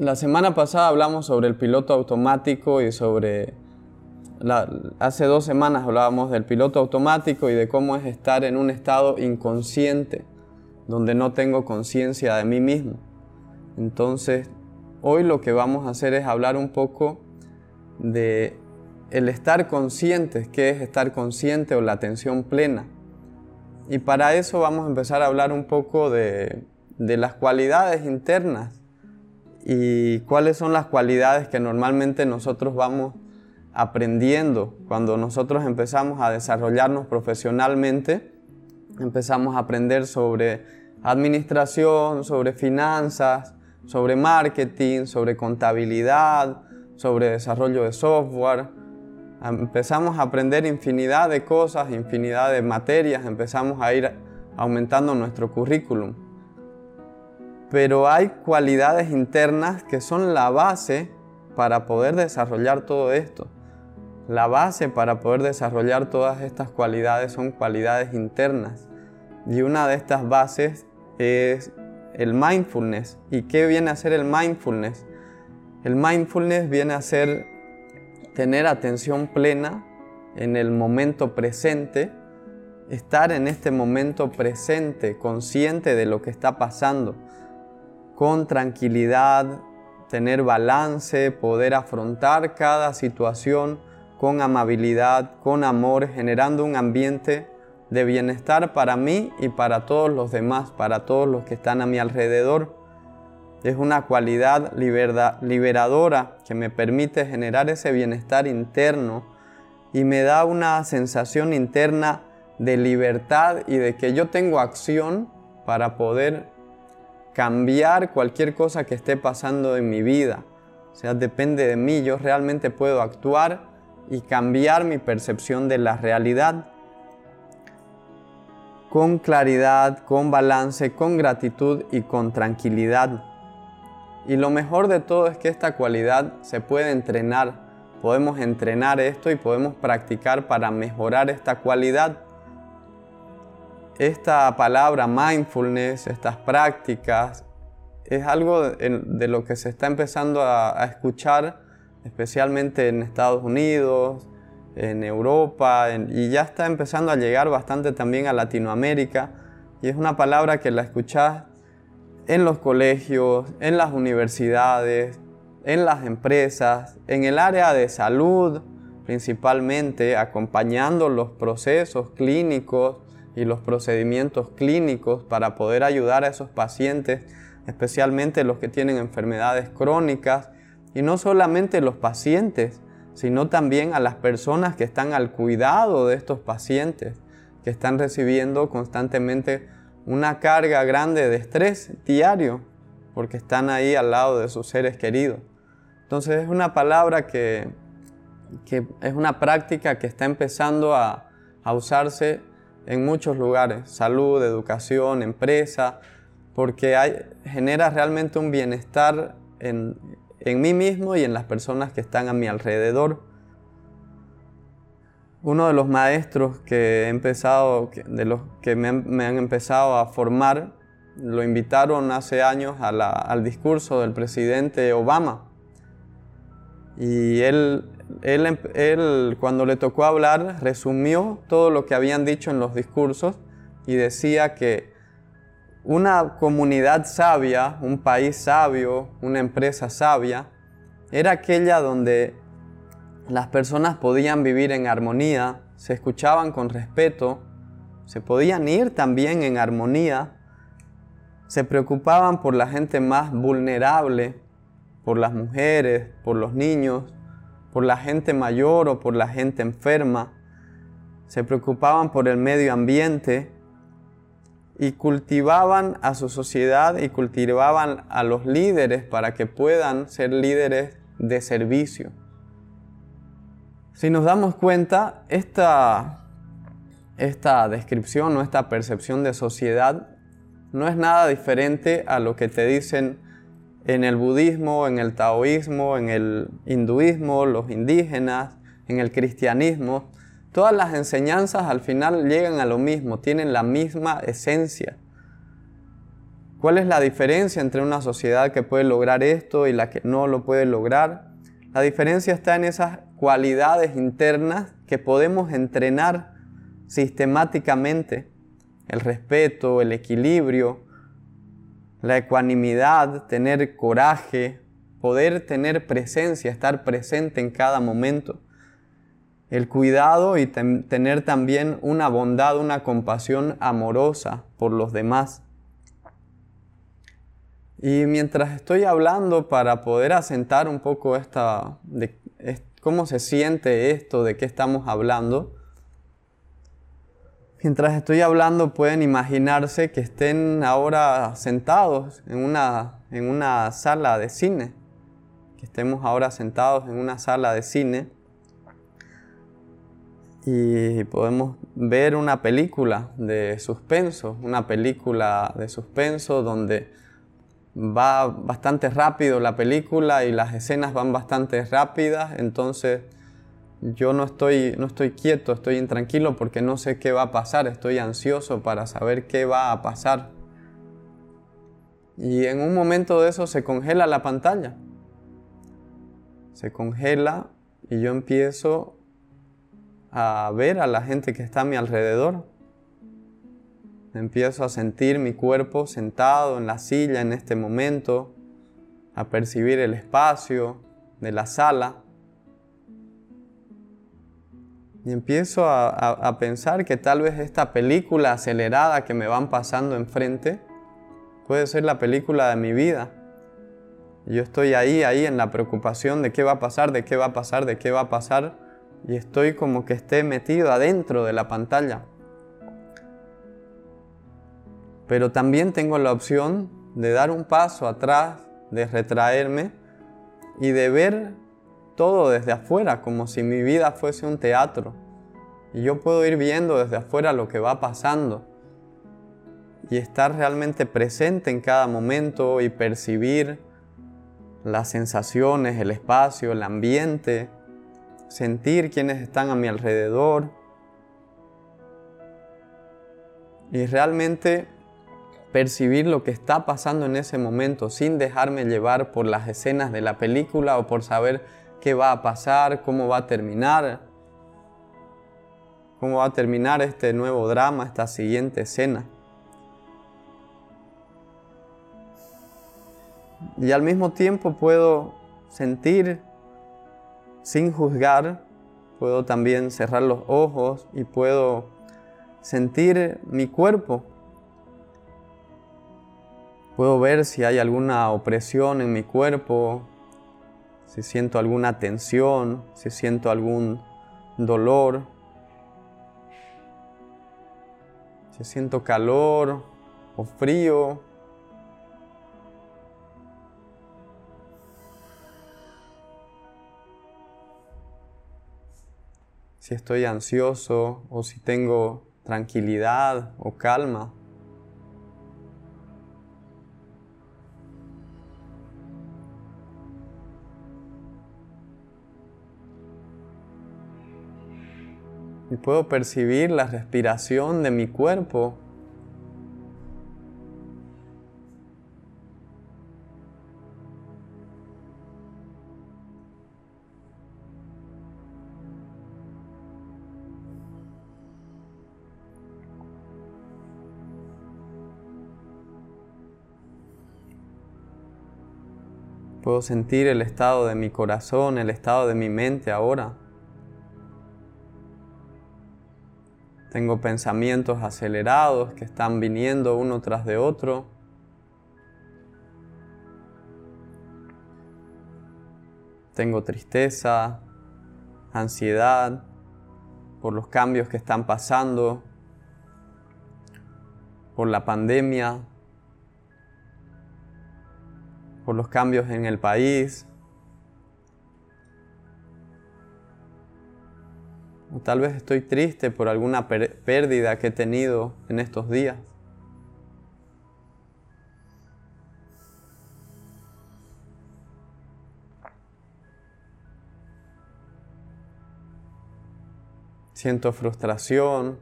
La semana pasada hablamos sobre el piloto automático y sobre... hace dos semanas hablábamos del piloto automático y de cómo es estar en un estado inconsciente, donde no tengo conciencia de mí mismo. Entonces, hoy lo que vamos a hacer es hablar un poco de el estar consciente, qué es estar consciente o la atención plena. Y para eso vamos a empezar a hablar un poco de, de las cualidades internas y cuáles son las cualidades que normalmente nosotros vamos aprendiendo cuando nosotros empezamos a desarrollarnos profesionalmente. Empezamos a aprender sobre administración, sobre finanzas, sobre marketing, sobre contabilidad, sobre desarrollo de software. Empezamos a aprender infinidad de cosas, infinidad de materias, empezamos a ir aumentando nuestro currículum pero hay cualidades internas que son la base para poder desarrollar todo esto. La base para poder desarrollar todas estas cualidades son cualidades internas. Y una de estas bases es el mindfulness. ¿Y qué viene a ser el mindfulness? El mindfulness viene a ser tener atención plena en el momento presente, estar en este momento presente, consciente de lo que está pasando con tranquilidad, tener balance, poder afrontar cada situación con amabilidad, con amor, generando un ambiente de bienestar para mí y para todos los demás, para todos los que están a mi alrededor. Es una cualidad liberadora que me permite generar ese bienestar interno y me da una sensación interna de libertad y de que yo tengo acción para poder cambiar cualquier cosa que esté pasando en mi vida. O sea, depende de mí, yo realmente puedo actuar y cambiar mi percepción de la realidad con claridad, con balance, con gratitud y con tranquilidad. Y lo mejor de todo es que esta cualidad se puede entrenar. Podemos entrenar esto y podemos practicar para mejorar esta cualidad esta palabra mindfulness, estas prácticas, es algo de, lo que se está empezando a, escuchar, especialmente en Estados Unidos, en Europa, y ya está empezando a llegar bastante también a Latinoamérica. Y es una palabra que la escuchás en los colegios, en las universidades, en las empresas, en el área de salud principalmente, acompañando los procesos clínicos y los procedimientos clínicos para poder ayudar a esos pacientes, especialmente los que tienen enfermedades crónicas, y no solamente los pacientes, sino también a las personas que están al cuidado de estos pacientes, que están recibiendo constantemente una carga grande de estrés diario, porque están ahí al lado de sus seres queridos. Entonces es una palabra que, que es una práctica que está empezando a, a usarse en muchos lugares, salud, educación, empresa, porque genera realmente un bienestar en, mí mismo y en las personas que están a mi alrededor. Uno de los maestros que he empezado, de los que me, han empezado a formar, lo invitaron hace años al discurso del presidente Obama. Y él Em, él, cuando le tocó hablar resumió todo lo que habían dicho en los discursos y decía que una comunidad sabia, un país sabio, una empresa sabia, era aquella donde las personas podían vivir en armonía, se escuchaban con respeto, se podían ir también en armonía, se preocupaban por la gente más vulnerable, por las mujeres, por los niños, por la gente mayor o por la gente enferma, se preocupaban por el medio ambiente y cultivaban a su sociedad y cultivaban a los líderes para que puedan ser líderes de servicio. Si nos damos cuenta, esta, esta descripción o esta percepción de sociedad no es nada diferente a lo que te dicen en el budismo, en el taoísmo, en el hinduismo, los indígenas, en el cristianismo, todas las enseñanzas al final llegan a lo mismo, tienen la misma esencia. ¿Cuál es la diferencia entre una sociedad que puede lograr esto y la que no lo puede lograr? La diferencia está en esas cualidades internas que podemos entrenar sistemáticamente. El respeto, el equilibrio, la ecuanimidad, tener coraje, poder tener presencia, estar presente en cada momento. El cuidado y tener también una bondad, una compasión amorosa por los demás. Y mientras estoy hablando para poder asentar un poco esta, de, cómo se siente esto, de qué estamos hablando, mientras estoy hablando pueden imaginarse que estén ahora sentados en una, en una sala de cine, que estemos ahora sentados en una sala de cine. Y podemos ver una película de suspenso, una película de suspenso donde va bastante rápido la película y las escenas van bastante rápidas, entonces yo no estoy, no estoy quieto, estoy intranquilo porque no sé qué va a pasar, estoy ansioso para saber qué va a pasar. Y en un momento de eso se congela la pantalla. Se congela y yo empiezo a ver a la gente que está a mi alrededor. Empiezo a sentir mi cuerpo sentado en la silla en este momento, a percibir el espacio de la sala. Y empiezo a, pensar que tal vez esta película acelerada que me van pasando enfrente puede ser la película de mi vida. yo estoy ahí, ahí en la preocupación de qué va a pasar, de qué va a pasar, de qué va a pasar. Y estoy como que esté metido adentro de la pantalla. Pero también tengo la opción de dar un paso atrás, de retraerme y de ver todo desde afuera, como si mi vida fuese un teatro. Y yo puedo ir viendo desde afuera lo que va pasando y estar realmente presente en cada momento y percibir las sensaciones, el espacio, el ambiente, sentir quienes están a mi alrededor. Y realmente percibir lo que está pasando en ese momento sin dejarme llevar por las escenas de la película o por saber qué va a pasar, cómo va a terminar, cómo va a terminar este nuevo drama, esta siguiente escena. Y al mismo tiempo puedo sentir sin juzgar, puedo también cerrar los ojos y puedo sentir mi cuerpo Puedo ver si hay alguna opresión en mi cuerpo, si siento alguna tensión, si siento algún dolor, si siento calor o frío. Si estoy ansioso o si tengo tranquilidad o calma. Puedo percibir la respiración de mi cuerpo. Puedo sentir el estado de mi corazón, el estado de mi mente ahora. Tengo pensamientos acelerados que están viniendo uno tras de otro. Tengo tristeza, ansiedad por los cambios que están pasando, por la pandemia, por los cambios en el país, O tal vez estoy triste por alguna pérdida que he tenido en estos días. Siento frustración.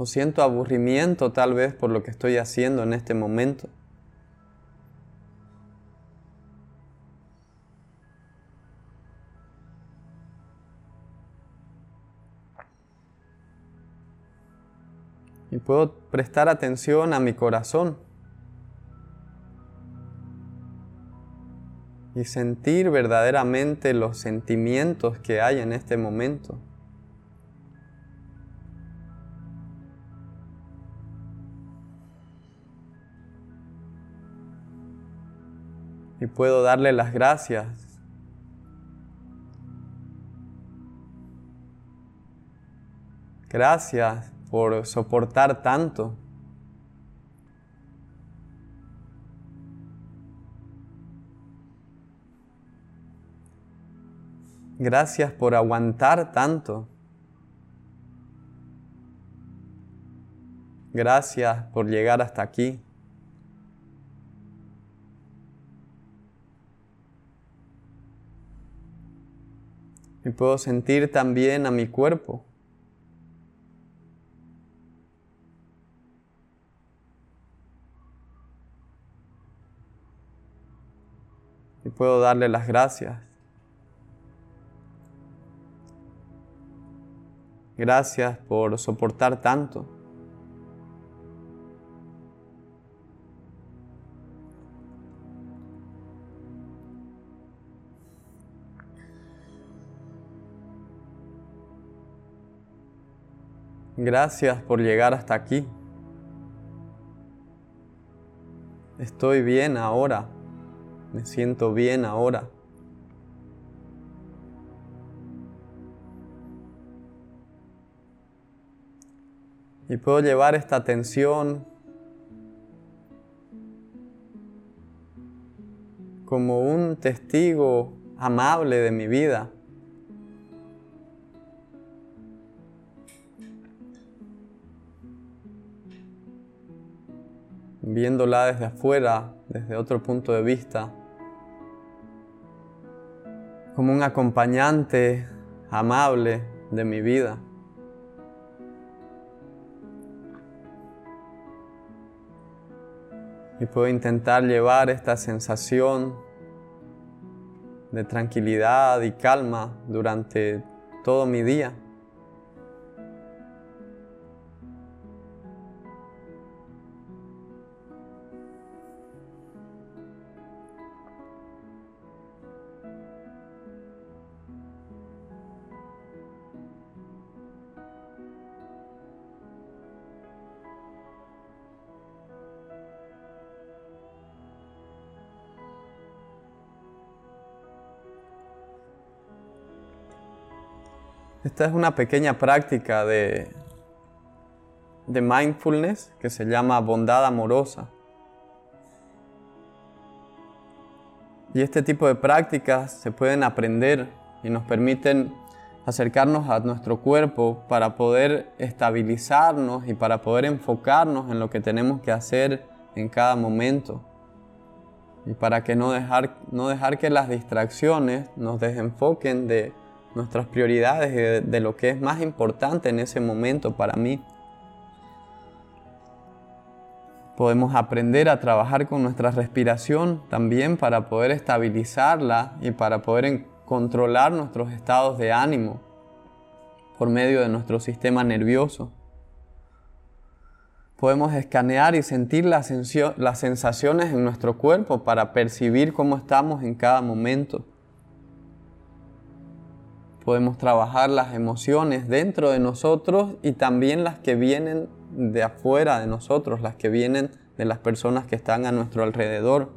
o siento aburrimiento tal vez por lo que estoy haciendo en este momento. Puedo prestar atención a mi corazón y sentir verdaderamente los sentimientos que hay en este momento. y puedo darle las gracias. Gracias por soportar tanto. Gracias por aguantar tanto. Gracias por llegar hasta aquí. Y puedo sentir también a mi cuerpo. Puedo darle las gracias. Gracias por soportar tanto. Gracias por llegar hasta aquí. Estoy bien ahora. Me siento bien ahora. Y puedo llevar esta atención como un testigo amable de mi vida. viéndola desde afuera, desde otro punto de vista, como un acompañante amable de mi vida. Y puedo intentar llevar esta sensación de tranquilidad y calma durante todo mi día. Esta es una pequeña práctica de, de mindfulness que se llama bondad amorosa. Y este tipo de prácticas se pueden aprender y nos permiten acercarnos a nuestro cuerpo para poder estabilizarnos y para poder enfocarnos en lo que tenemos que hacer en cada momento. Y para que no dejar, no dejar que las distracciones nos desenfoquen de nuestras prioridades de, lo que es más importante en ese momento para mí. Podemos aprender a trabajar con nuestra respiración también para poder estabilizarla y para poder controlar nuestros estados de ánimo por medio de nuestro sistema nervioso. Podemos escanear y sentir las sensaciones en nuestro cuerpo para percibir cómo estamos en cada momento podemos trabajar las emociones dentro de nosotros y también las que vienen de afuera de nosotros, las que vienen de las personas que están a nuestro alrededor.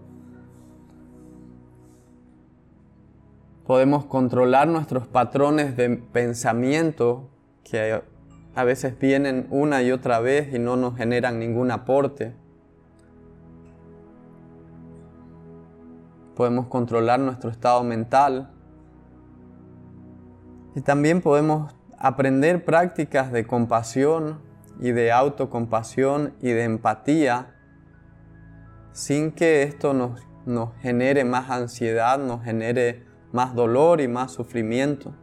Podemos controlar nuestros patrones de pensamiento que a veces vienen una y otra vez y no nos generan ningún aporte. Podemos controlar nuestro estado mental y también podemos aprender prácticas de compasión y de autocompasión y de empatía sin que esto nos, nos genere más ansiedad, nos genere más dolor y más sufrimiento.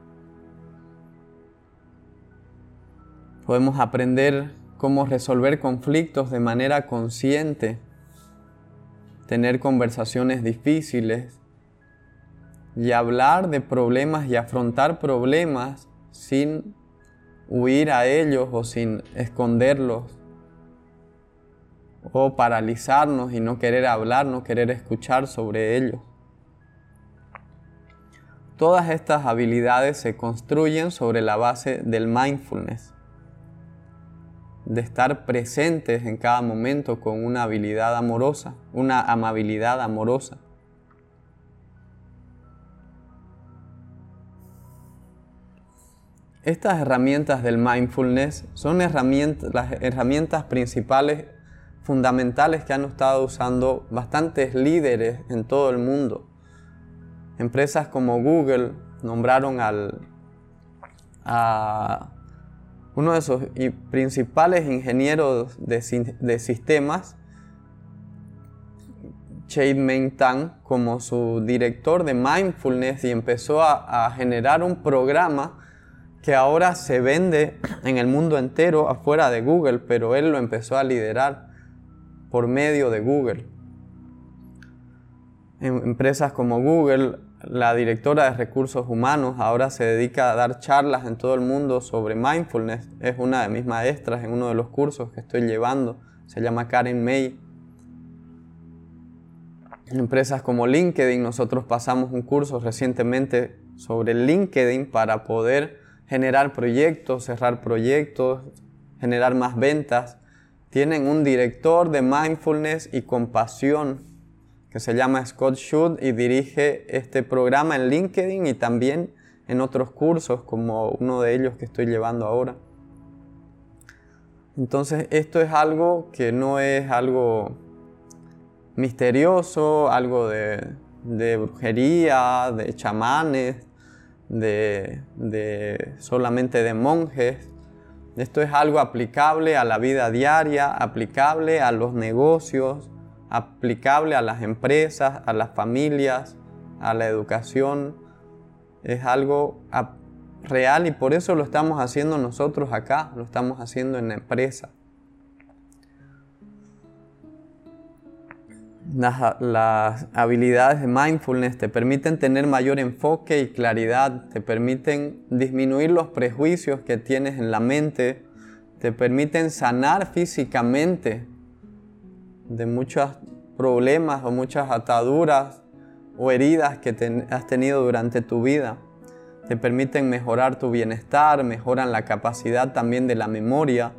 Podemos aprender cómo resolver conflictos de manera consciente, tener conversaciones difíciles y hablar de problemas y afrontar problemas sin huir a ellos o sin esconderlos o paralizarnos y no querer hablar, no querer escuchar sobre ellos. Todas estas habilidades se construyen sobre la base del mindfulness de estar presentes en cada momento con una habilidad amorosa, una amabilidad amorosa. Estas herramientas del mindfulness son las herramientas principales, fundamentales que han estado usando bastantes líderes en todo el mundo. Empresas como Google nombraron a uno de sus principales ingenieros de, sistemas, Chade Meng Tang, como su director de mindfulness y empezó a, generar un programa que ahora se vende en el mundo entero afuera de Google, pero él lo empezó a liderar por medio de Google. En empresas como Google la directora de recursos humanos ahora se dedica a dar charlas en todo el mundo sobre mindfulness. Es una de mis maestras en uno de los cursos que estoy llevando. Se llama Karen May. En empresas como LinkedIn, nosotros pasamos un curso recientemente sobre LinkedIn para poder generar proyectos, cerrar proyectos, generar más ventas. Tienen un director de mindfulness y compasión que se llama Scott Shoot y dirige este programa en LinkedIn y también en otros cursos como uno de ellos que estoy llevando ahora. Entonces esto es algo que no es algo misterioso, algo de, brujería, de chamanes, de, solamente de monjes. Esto es algo aplicable a la vida diaria, aplicable a los negocios, aplicable a las empresas, a las familias, a la educación. Es algo real y por eso lo estamos haciendo nosotros acá, lo estamos haciendo en la empresa. Las, habilidades de mindfulness te permiten tener mayor enfoque y claridad, te permiten disminuir los prejuicios que tienes en la mente, te permiten sanar físicamente de muchos problemas o muchas ataduras o heridas que has tenido durante tu vida. Te permiten mejorar tu bienestar, mejoran la capacidad también de la memoria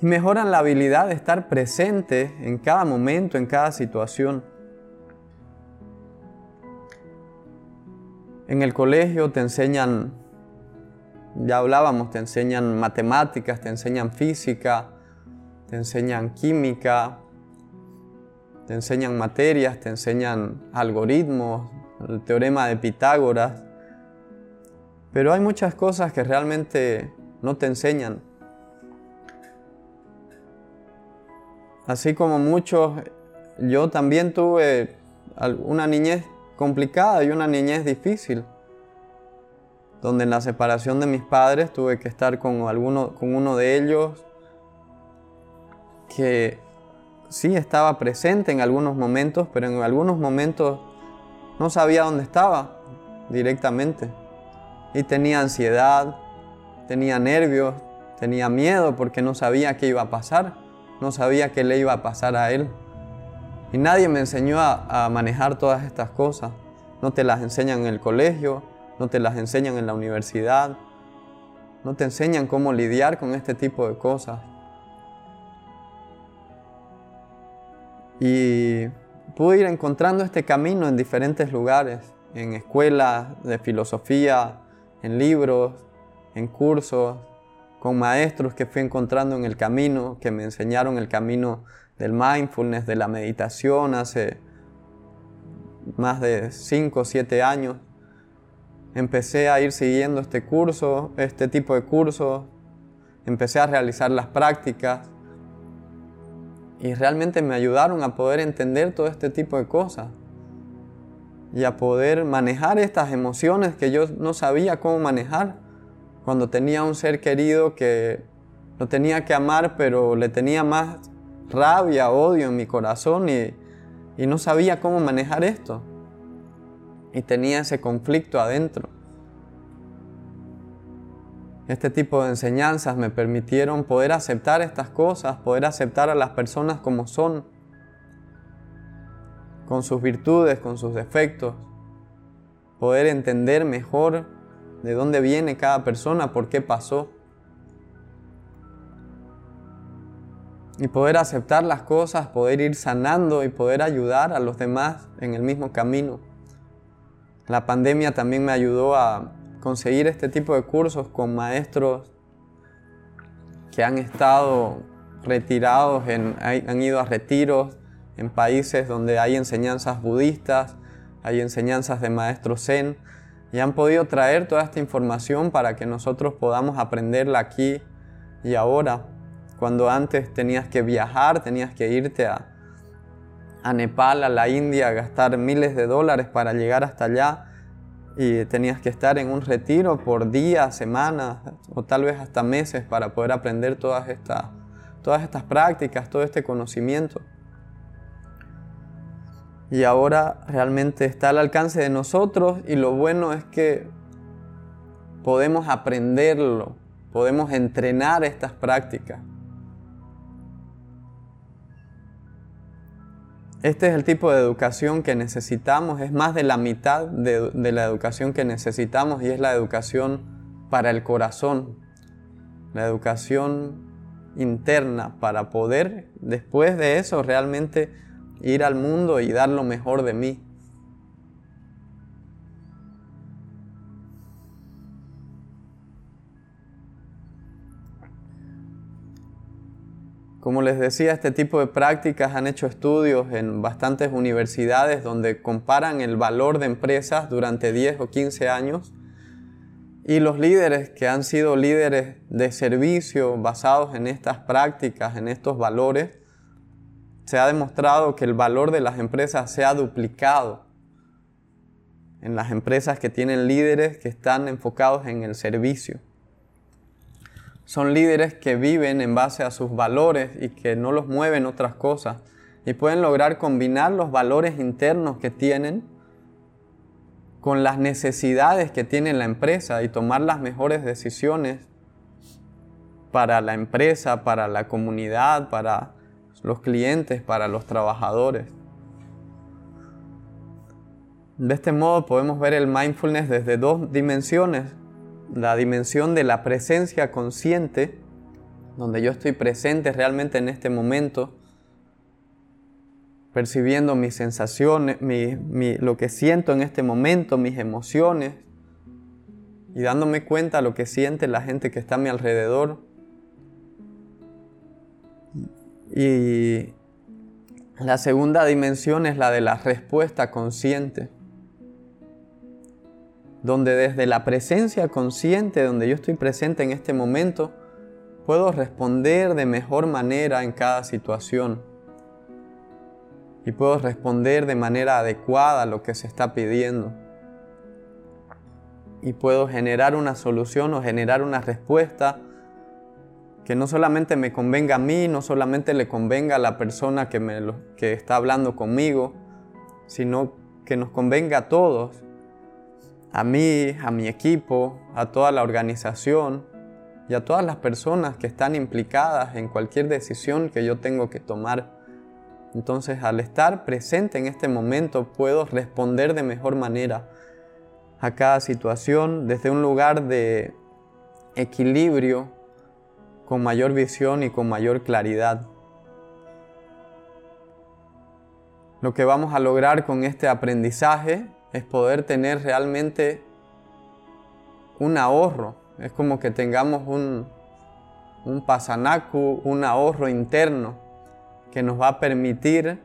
y mejoran la habilidad de estar presente en cada momento, en cada situación. En el colegio te enseñan, ya hablábamos, te enseñan matemáticas, te enseñan física, te enseñan química, te enseñan materias, te enseñan algoritmos, el teorema de Pitágoras, pero hay muchas cosas que realmente no te enseñan. Así como muchos, yo también tuve una niñez complicada y una niñez difícil, donde en la separación de mis padres tuve que estar con, alguno, con uno de ellos que sí estaba presente en algunos momentos, pero en algunos momentos no sabía dónde estaba directamente. Y tenía ansiedad, tenía nervios, tenía miedo porque no sabía qué iba a pasar, no sabía qué le iba a pasar a él. Y nadie me enseñó a, manejar todas estas cosas. No te las enseñan en el colegio, no te las enseñan en la universidad, no te enseñan cómo lidiar con este tipo de cosas. Y pude ir encontrando este camino en diferentes lugares, en escuelas de filosofía, en libros, en cursos, con maestros que fui encontrando en el camino, que me enseñaron el camino del mindfulness, de la meditación hace más de 5 o 7 años. Empecé a ir siguiendo este curso, este tipo de cursos, empecé a realizar las prácticas y realmente me ayudaron a poder entender todo este tipo de cosas y a poder manejar estas emociones que yo no sabía cómo manejar cuando tenía un ser querido que lo tenía que amar, pero le tenía más rabia, odio en mi corazón y, y no sabía cómo manejar esto. Y tenía ese conflicto adentro. Este tipo de enseñanzas me permitieron poder aceptar estas cosas, poder aceptar a las personas como son, con sus virtudes, con sus defectos, poder entender mejor de dónde viene cada persona, por qué pasó. Y poder aceptar las cosas, poder ir sanando y poder ayudar a los demás en el mismo camino. La pandemia también me ayudó a conseguir este tipo de cursos con maestros que han estado retirados, han ido a retiros en países donde hay enseñanzas budistas, hay enseñanzas de maestros zen y han podido traer toda esta información para que nosotros podamos aprenderla aquí y ahora. Cuando antes tenías que viajar, tenías que irte a, Nepal, a la India, a gastar miles de dólares para llegar hasta allá y tenías que estar en un retiro por días, semanas o tal vez hasta meses para poder aprender todas todas estas prácticas, todo este conocimiento. Y ahora realmente está al alcance de nosotros y lo bueno es que podemos aprenderlo, podemos entrenar estas prácticas. Este es el tipo de educación que necesitamos, es más de la mitad de, la educación que necesitamos y es la educación para el corazón, la educación interna para poder después de eso realmente ir al mundo y dar lo mejor de mí. Como les decía, este tipo de prácticas han hecho estudios en bastantes universidades donde comparan el valor de empresas durante 10 o 15 años y los líderes que han sido líderes de servicio basados en estas prácticas, en estos valores, se ha demostrado que el valor de las empresas se ha duplicado en las empresas que tienen líderes que están enfocados en el servicio. Son líderes que viven en base a sus valores y que no los mueven otras cosas y pueden lograr combinar los valores internos que tienen con las necesidades que tiene la empresa y tomar las mejores decisiones para la empresa, para la comunidad, para los clientes, para los trabajadores. De este modo podemos ver el mindfulness desde dos dimensiones, la dimensión de la presencia consciente, donde yo estoy presente realmente en este momento, percibiendo mis sensaciones, lo que siento en este momento, mis emociones, y dándome cuenta de lo que siente la gente que está a mi alrededor. Y la segunda dimensión es la de la respuesta consciente donde desde la presencia consciente, donde yo estoy presente en este momento, puedo responder de mejor manera en cada situación. Y puedo responder de manera adecuada a lo que se está pidiendo. Y puedo generar una solución o generar una respuesta que no solamente me convenga a mí, no solamente le convenga a la persona que, me que está hablando conmigo, sino que nos convenga a todos a mí, a mi equipo, a toda la organización y a todas las personas que están implicadas en cualquier decisión que yo tengo que tomar. Entonces al estar presente en este momento puedo responder de mejor manera a cada situación desde un lugar de equilibrio, con mayor visión y con mayor claridad. Lo que vamos a lograr con este aprendizaje es poder tener realmente un ahorro. Es como que tengamos un, un pasanaku, un ahorro interno que nos va a permitir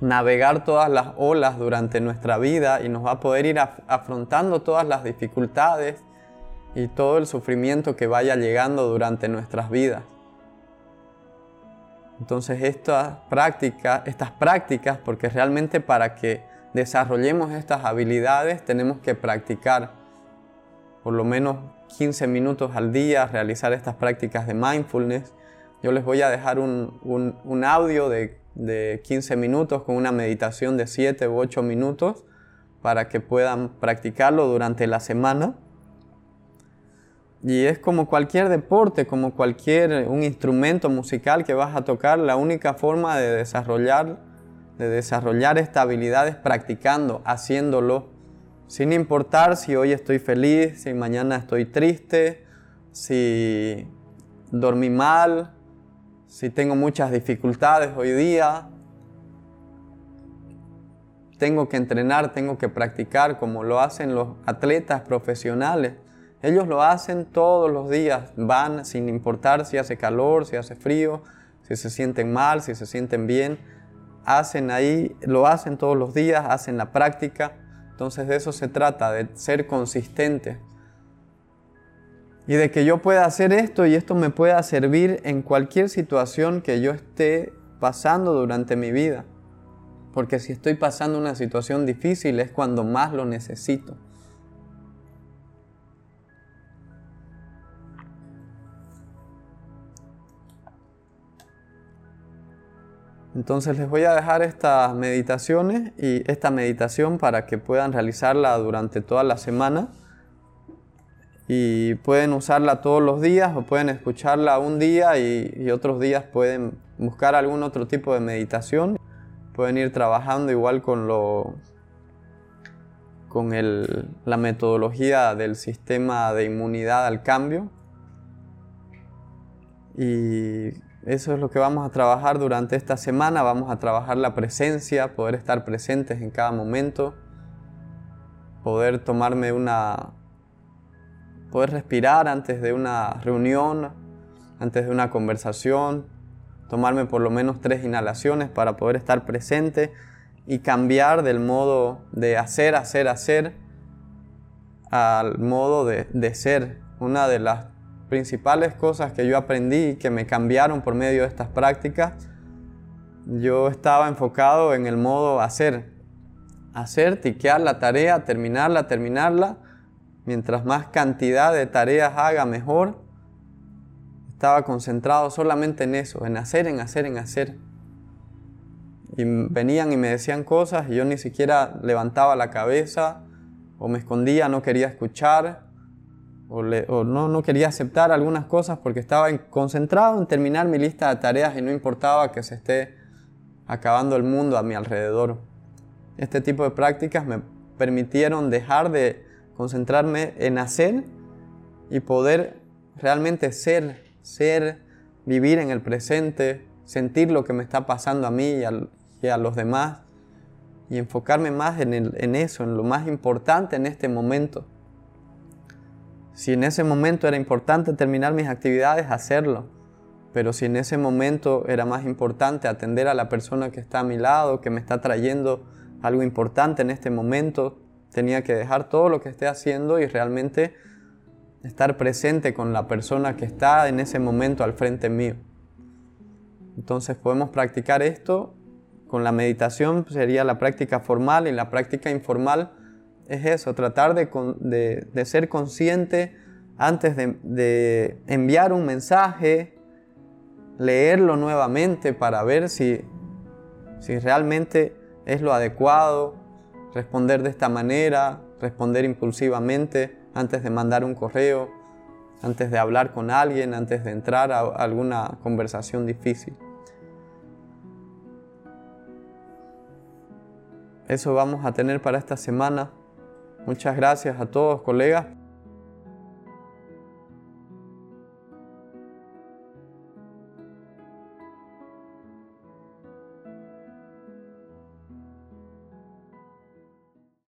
navegar todas las olas durante nuestra vida y nos va a poder ir afrontando todas las dificultades y todo el sufrimiento que vaya llegando durante nuestras vidas. Entonces estas prácticas, porque realmente para que desarrollemos estas habilidades tenemos que practicar por lo menos 15 minutos al día realizar estas prácticas de mindfulness. Yo les voy a dejar un, audio de, de 15 minutos con una meditación de 7 u 8 minutos para que puedan practicarlo durante la semana. Y es como cualquier deporte, como cualquier un instrumento musical que vas a tocar, la única forma de desarrollar, de desarrollar esta habilidad es practicando, haciéndolo, sin importar si hoy estoy feliz, si mañana estoy triste, si dormí mal, si tengo muchas dificultades hoy día. Tengo que entrenar, tengo que practicar como lo hacen los atletas profesionales ellos lo hacen todos los días, van sin importar si hace calor, si hace frío, si se sienten mal, si se sienten bien. Hacen ahí, lo hacen todos los días, hacen la práctica. Entonces de eso se trata, de ser consistente. Y de que yo pueda hacer esto y esto me pueda servir en cualquier situación que yo esté pasando durante mi vida. Porque si estoy pasando una situación difícil es cuando más lo necesito. Entonces les voy a dejar estas meditaciones y esta meditación para que puedan realizarla durante toda la semana y pueden usarla todos los días o pueden escucharla un día y, otros días pueden buscar algún otro tipo de meditación. Pueden ir trabajando igual con lo con la metodología del sistema de inmunidad al cambio y eso es lo que vamos a trabajar durante esta semana. Vamos a trabajar la presencia, poder estar presentes en cada momento, poder tomarme una... poder respirar antes de una reunión, antes de una conversación, tomarme por lo menos tres inhalaciones para poder estar presente y cambiar del modo de hacer, hacer, hacer al modo de, de ser. Una de las principales cosas que yo aprendí y que me cambiaron por medio de estas prácticas, yo estaba enfocado en el modo hacer. Hacer, tiquear la tarea, terminarla, terminarla. Mientras más cantidad de tareas haga, mejor. Estaba concentrado solamente en eso, en hacer, en hacer, en hacer. Y venían y me decían cosas y yo ni siquiera levantaba la cabeza o me escondía, no quería escuchar o, no, no, quería aceptar algunas cosas porque estaba concentrado en terminar mi lista de tareas y no importaba que se esté acabando el mundo a mi alrededor. Este tipo de prácticas me permitieron dejar de concentrarme en hacer y poder realmente ser, ser, vivir en el presente, sentir lo que me está pasando a mí y a, los demás y enfocarme más en, en eso, en lo más importante en este momento. Si en ese momento era importante terminar mis actividades, hacerlo. Pero si en ese momento era más importante atender a la persona que está a mi lado, que me está trayendo algo importante en este momento, tenía que dejar todo lo que esté haciendo y realmente estar presente con la persona que está en ese momento al frente mío. Entonces podemos practicar esto con la meditación, sería la práctica formal y la práctica informal es eso, tratar de, ser consciente antes de, enviar un mensaje, leerlo nuevamente para ver si, realmente es lo adecuado, responder de esta manera, responder impulsivamente antes de mandar un correo, antes de hablar con alguien, antes de entrar a alguna conversación difícil. Eso vamos a tener para esta semana. Muchas gracias a todos, colegas.